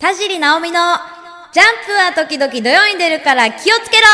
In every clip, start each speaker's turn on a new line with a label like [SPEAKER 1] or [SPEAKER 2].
[SPEAKER 1] 田尻直美のジャンプは時々土曜に出るから気をつけろ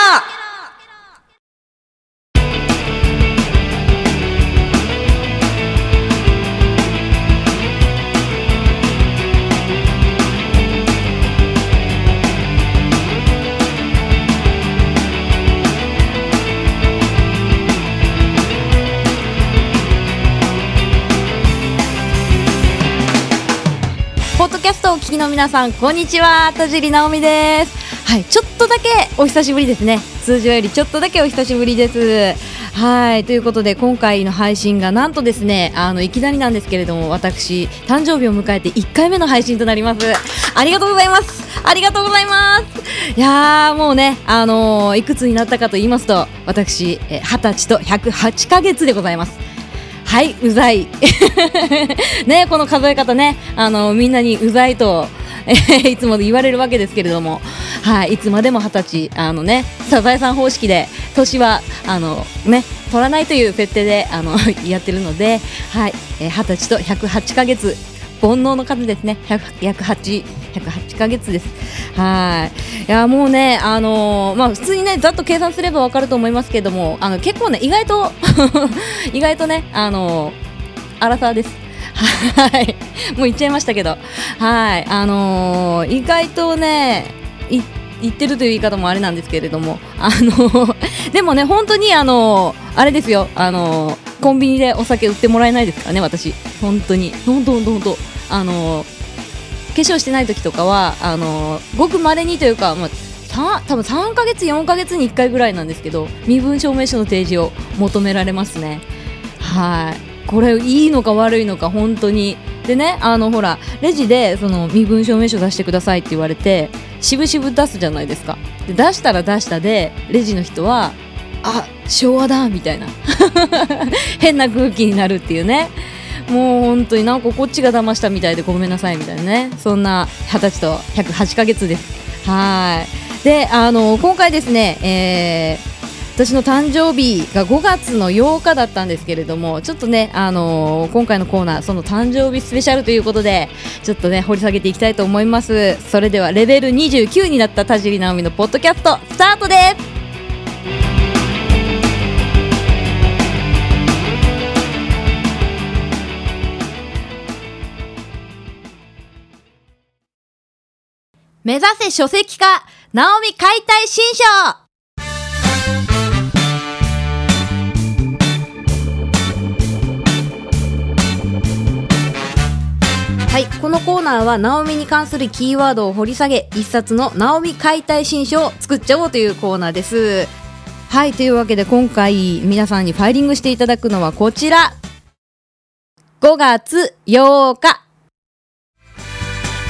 [SPEAKER 1] キャストをお聞きの皆さん、こんにちは。田尻直美です。はい、ちょっとだけお久しぶりですね。通常よりちょっとだけお久しぶりです。はい、ということで今回の配信がなんとですね、あのいきなりなんですけれども、私誕生日を迎えて1回目の配信となります。ありがとうございます。ありがとうございます。いやーもうね、あのーいくつになったかと言いますと、私えー二十歳と108ヶ月でございます。はいうざい。ねこの数え方ね。あのみんなにうざいと、いつも言われるわけですけれども。はいいつまでも二十歳。あのねサザエさん方式で年はあのね取らないという設定であの やってるのではいえ二十、歳と108ヶ月。煩悩の数ですね。約8 108ヶ月です。はい。いやもうねあのーまあ普通にねざっと計算すればわかると思いますけれどもあの結構ね意外と 意外とねあのー、アラサーです。はい。もう言っちゃいましたけど。はい。あのー、意外とねい言ってるという言い方もあれなんですけれども。あのでもね本当にあのあれですよ。あのコンビニでお酒売ってもらえないですかね私。本当に。どんどんどんどんあの化粧してない時とかはあのごく稀にというか、まあ、さ多分3ヶ月4ヶ月に1回ぐらいなんですけど身分証明書の提示を求められますね。はい。これいいのか悪いのか本当に。でねあのほらレジでその身分証明書出してくださいって言われてしぶしぶ出すじゃないですか。で出したら出したでレジの人はあ昭和だみたいな。変な空気になるっていうね。もう本当になんかこっちが騙したみたいでごめんなさいみたいなね。そんな二十歳と108ヶ月です。はい。であの今回ですね、えー私の誕生日が5月の8日だったんですけれどもちょっとね、あのー今回のコーナーその誕生日スペシャルということでちょっとね掘り下げていきたいと思います。それではレベル29になった田尻直美のポッドキャストスタートです。目指せ書籍化直美解体新書はい、このコーナーは、ナオミに関するキーワードを掘り下げ、一冊のナオミ解体新書を作っちゃおうというコーナーです。はい、というわけで今回皆さんにファイリングしていただくのはこちら。5月8日。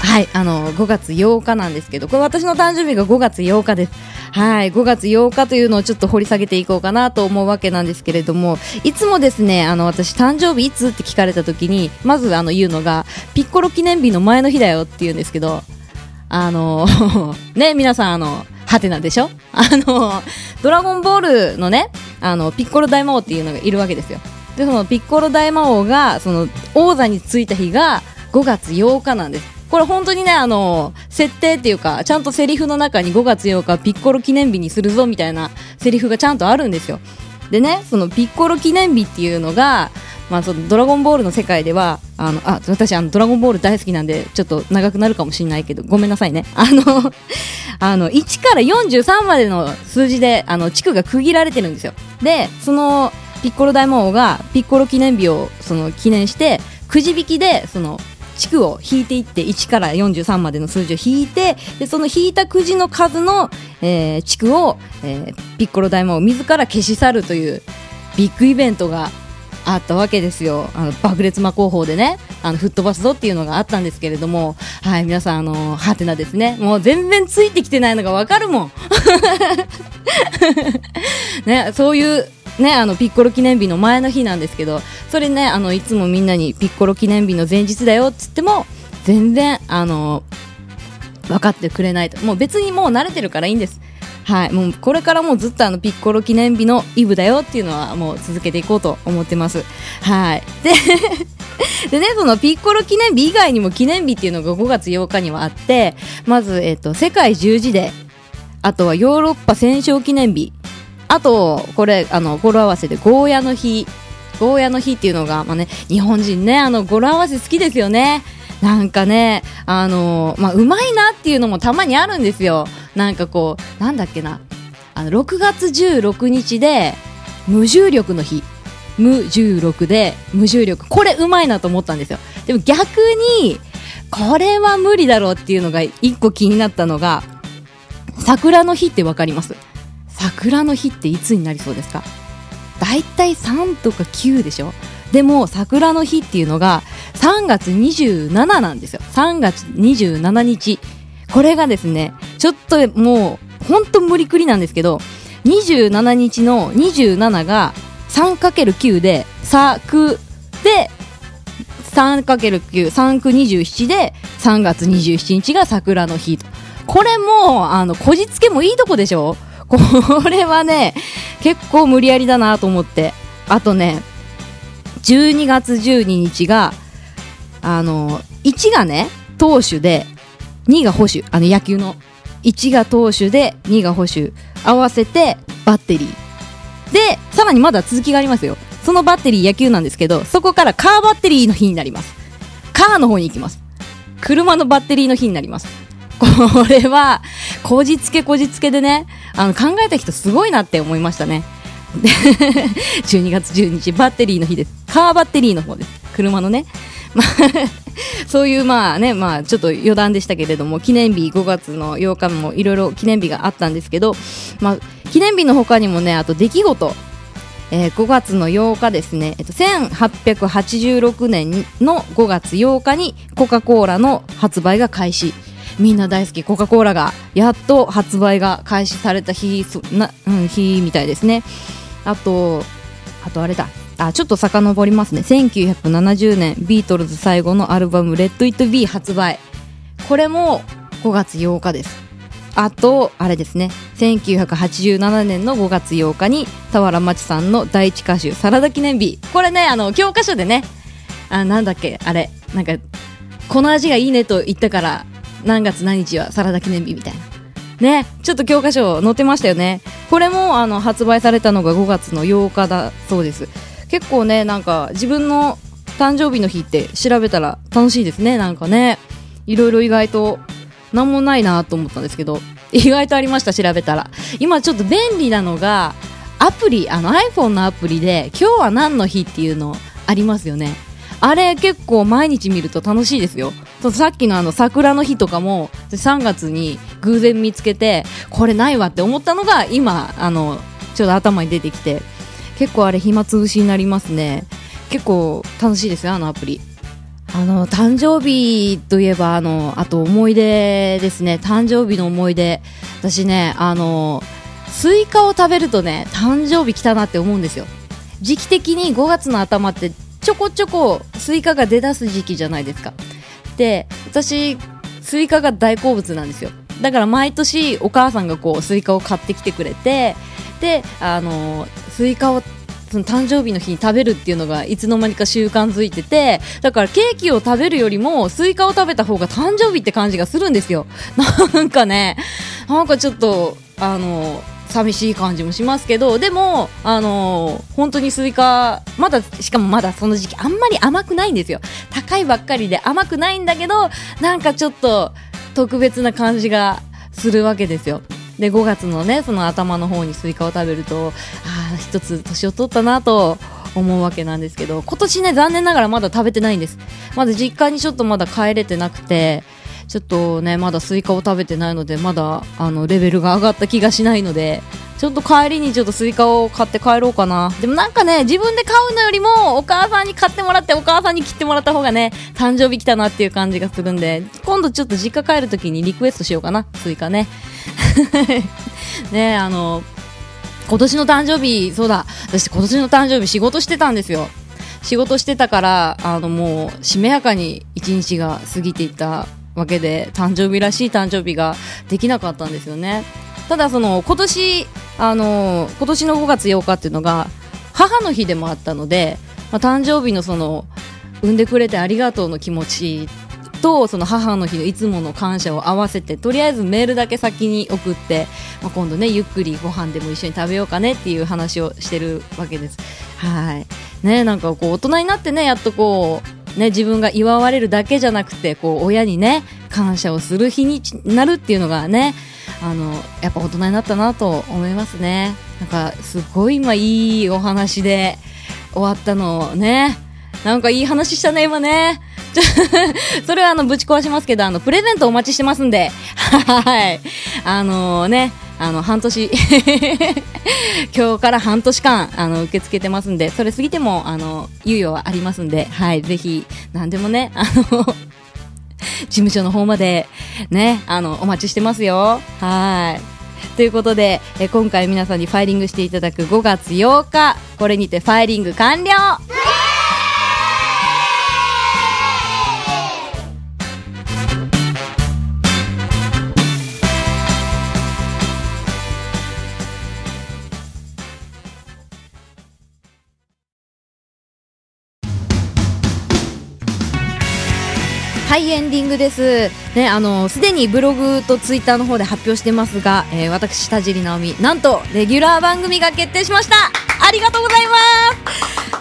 [SPEAKER 1] はい、あの、5月8日なんですけど、これ私の誕生日が5月8日です。はい、5月8日というのをちょっと掘り下げていこうかなと思うわけなんですけれども、いつもですね、あの、私誕生日いつって聞かれた時に、まずあの言うのが、ピッコロ記念日の前の日だよって言うんですけど、あの、ね、皆さんあの、ハテナでしょ？あの、ドラゴンボールのね、あの、ピッコロ大魔王っていうのがいるわけですよ。で、そのピッコロ大魔王が、その、王座についた日が5月8日なんです。これ本当にね、あの、設定っていうか、ちゃんとセリフの中に5月8日ピッコロ記念日にするぞみたいなセリフがちゃんとあるんですよ。でね、そのピッコロ記念日っていうのが、まあ、そのドラゴンボールの世界では、あの、あ、私、あの、ドラゴンボール大好きなんで、ちょっと長くなるかもしれないけど、ごめんなさいね。あの、あの、1から43までの数字で、あの、地区が区切られてるんですよ。で、その、ピッコロ大魔王が、ピッコロ記念日を、その、記念して、くじ引きで、その、地区を引いていって1から43までの数字を引いてでその引いたくじの数の、えー地区を、えーピッコロ大魔王自ら消し去るというビッグイベントがあったわけですよ。あの爆裂魔工法でねあの吹っ飛ばすぞっていうのがあったんですけれどもはい皆さんあのハテナですね。もう全然ついてきてないのがわかるもん。ねそういうね、あのピッコロ記念日の前の日なんですけどそれねあのいつもみんなにピッコロ記念日の前日だよっつっても全然あの分かってくれないと。もう別にもう慣れてるからいいんです。はいもうこれからもずっとあのピッコロ記念日のイブだよっていうのはもう続けていこうと思ってます。はい。で でね、そのピッコロ記念日以外にも記念日っていうのが5月8日にはあって、まず、えっ、と、世界十字デー、あとはヨーロッパ戦勝記念日、あと、これ、あの、語呂合わせでゴーヤの日、ゴーヤの日っていうのが、まあね、日本人ね、あの、語呂合わせ好きですよね。なんかね、あのまあ、うまいなっていうのもたまにあるんですよ。なんかこう、なんだっけな。あの、6月16日で、無重力の日。無重力で、無重力。これうまいなと思ったんですよ。でも逆に、これは無理だろうっていうのが一個気になったのが、桜の日ってわかります？桜の日っていつになりそうですか？大体3とか9でしょ？でも桜の日っていうのが3月27なんですよ。3月27日。これがですねちょっともうほんと無理くりなんですけど27日の27が 3×9 で咲くで 3×9、3区27で3月27日が桜の日と。これも、あの、こじつけもいいとこでしょ？これはね、結構無理やりだなと思って。あとね、12月12日が、あの、1がね、投手で、2が捕手、あの野球の。1が投手で、2が捕手。合わせて、バッテリー。で、さらにまだ続きがありますよ。そのバッテリー野球なんですけど、そこからカーバッテリーの日になります。カーの方に行きます。車のバッテリーの日になります。これは、こじつけこじつけでね、あの、考えた人すごいなって思いましたね。12月12日、バッテリーの日です。カーバッテリーの方です。車のね。まあ そういうまあね、まあちょっと余談でしたけれども、記念日5月の8日もいろいろ記念日があったんですけど、まあ記念日の他にもね、あと出来事、えー、5月の8日ですね、えっと、1886年の5月8日にコカ・コーラの発売が開始。みんな大好きコカ・コーラがやっと発売が開始された日な、うん、日みたいですね。あとあとあれだ。あちょっと遡りますね。1970年ビートルズ最後のアルバム「レッド・イット・ビー」発売。これも5月8日です。あとあれですね。1987年の5月8日に俵真知さんの第一歌手「サラダ記念日」これねあの教科書でね。あなんだっけあれ。なんかこの味がいいねと言ったから何月何日はサラダ記念日みたいな。ね、ちょっと教科書載ってましたよね。これもあの発売されたのが5月の8日だそうです。結構ね、なんか自分の誕生日の日って調べたら楽しいですね、なんかね。いろいろ意外と何もないなと思ったんですけど、意外とありました、調べたら。今ちょっと便利なのが、アプリ、あの iPhone のアプリで今日は何の日っていうのありますよね。あれ結構毎日見ると楽しいですよ。そうさっきのあの桜の日とかも3月に偶然見つけてこれないわって思ったのが今あのちょうど頭に出てきて結構あれ暇つぶしになりますね。結構楽しいですよあのアプリ。あの誕生日といえばあのあと思い出ですね。誕生日の思い出。私ねあのスイカを食べるとね誕生日来たなって思うんですよ。時期的に5月の頭ってちょこちょこスイカが出だす時期じゃないですか。で私スイカが大好物なんですよ。だから毎年お母さんがこうスイカを買ってきてくれてであのスイカをその誕生日の日に食べるっていうのがいつの間にか習慣づいててだからケーキを食べるよりもスイカを食べた方が誕生日って感じがするんですよ。なんかねなんかちょっとあの寂しい感じもしますけどでも、あのー、本当にスイカまだしかもまだその時期あんまり甘くないんですよ。高いばっかりで甘くないんだけどなんかちょっと特別な感じがするわけですよ。で5月のねその頭の方にスイカを食べるとああ一つ年を取ったなと思うわけなんですけど今年ね残念ながらまだ食べてないんです。まだ実家にちょっとまだ帰れてなくてちょっとねまだスイカを食べてないのでまだあのレベルが上がった気がしないのでちょっと帰りにちょっとスイカを買って帰ろうかな。でもなんかね自分で買うのよりもお母さんに買ってもらってお母さんに切ってもらった方がね誕生日来たなっていう感じがするんで今度ちょっと実家帰るときにリクエストしようかなスイカね。ねあの今年の誕生日そうだ。私今年の誕生日仕事してたんですよ。仕事してたからあのもうしめやかに一日が過ぎていったわけで誕生日らしい誕生日ができなかったんですよね。ただその今年あの今年の5月8日っていうのが母の日でもあったので、まあ、誕生日のその産んでくれてありがとうの気持ちとその母の日のいつもの感謝を合わせてとりあえずメールだけ先に送って、まあ、今度ねゆっくりご飯でも一緒に食べようかねっていう話をしてるわけです。はい。ねなんかこう大人になってねやっとこうね自分が祝われるだけじゃなくてこう親にね感謝をする日になるっていうのがねあのやっぱ大人になったなと思いますね。なんかすごい今いいお話で終わったのねなんかいい話したね今ね。それはあのぶち壊しますけどあのプレゼントお待ちしてますんで。はい。あのー、ねあの半年。今日から半年間あの受け付けてますんでそれ過ぎてもあの猶予はありますんではいぜひ何でもね あの事務所の方までね、あの、お待ちしてますよ。はい。ということで、え今回皆さんにファイリングしていただく5月8日、これにてファイリング完了はいエンディングです。ねあのすでにブログとツイッターの方で発表してますが、えー、私田尻直美なんとレギュラー番組が決定しました。ありがとうございま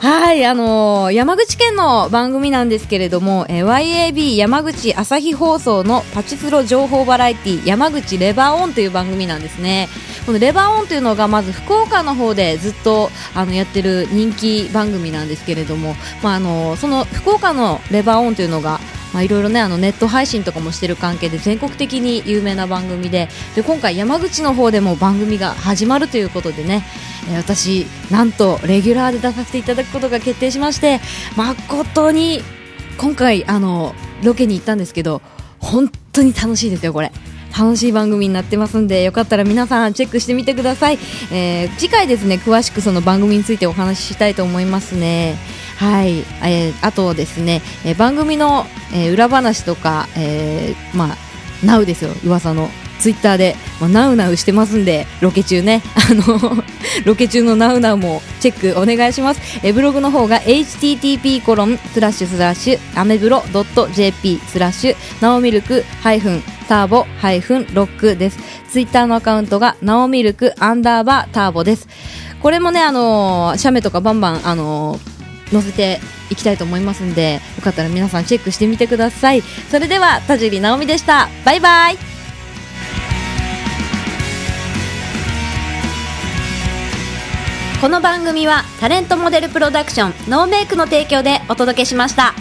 [SPEAKER 1] す。はいあのー、山口県の番組なんですけれども、えー、YAB 山口朝日放送のパチスロ情報バラエティ山口レバーオンという番組なんですね。このレバーオンというのがまず福岡の方でずっとあのやってる人気番組なんですけれども、まあ、あのその福岡のレバーオンというのがまあ、いろいろねあのネット配信とかもしてる関係で全国的に有名な番組でで今回山口の方でも番組が始まるということでね、えー、私なんとレギュラーで出させていただくことが決定しまして誠に今回あのロケに行ったんですけど本当に楽しいですよこれ。楽しい番組になってますんでよかったら皆さんチェックしてみてください、えー、次回ですね詳しくその番組についてお話ししたいと思いますねはい、えー、あとですね、えー、番組の、えー、裏話とか、えー、まあ、ナウですよ、噂の。ツイッターで、まあ、ナウナウしてますんで、ロケ中ね、あのロケ中のナウナウもチェックお願いします。えブログの方が http コロンスラッシュスラッシュアメブロ .jp スラッシュナオミルクハイフンターボハイフンロックです。ツイッターのアカウントがナオミルクアンダーバーターボです。これもね、あのー、写メとかバンバン、あのー載せていきたいと思いますんでよかったら皆さんチェックしてみてください。それでは田尻直美でした。バイバイ。この番組はタレントモデルプロダクションノーメイクの提供でお届けしました。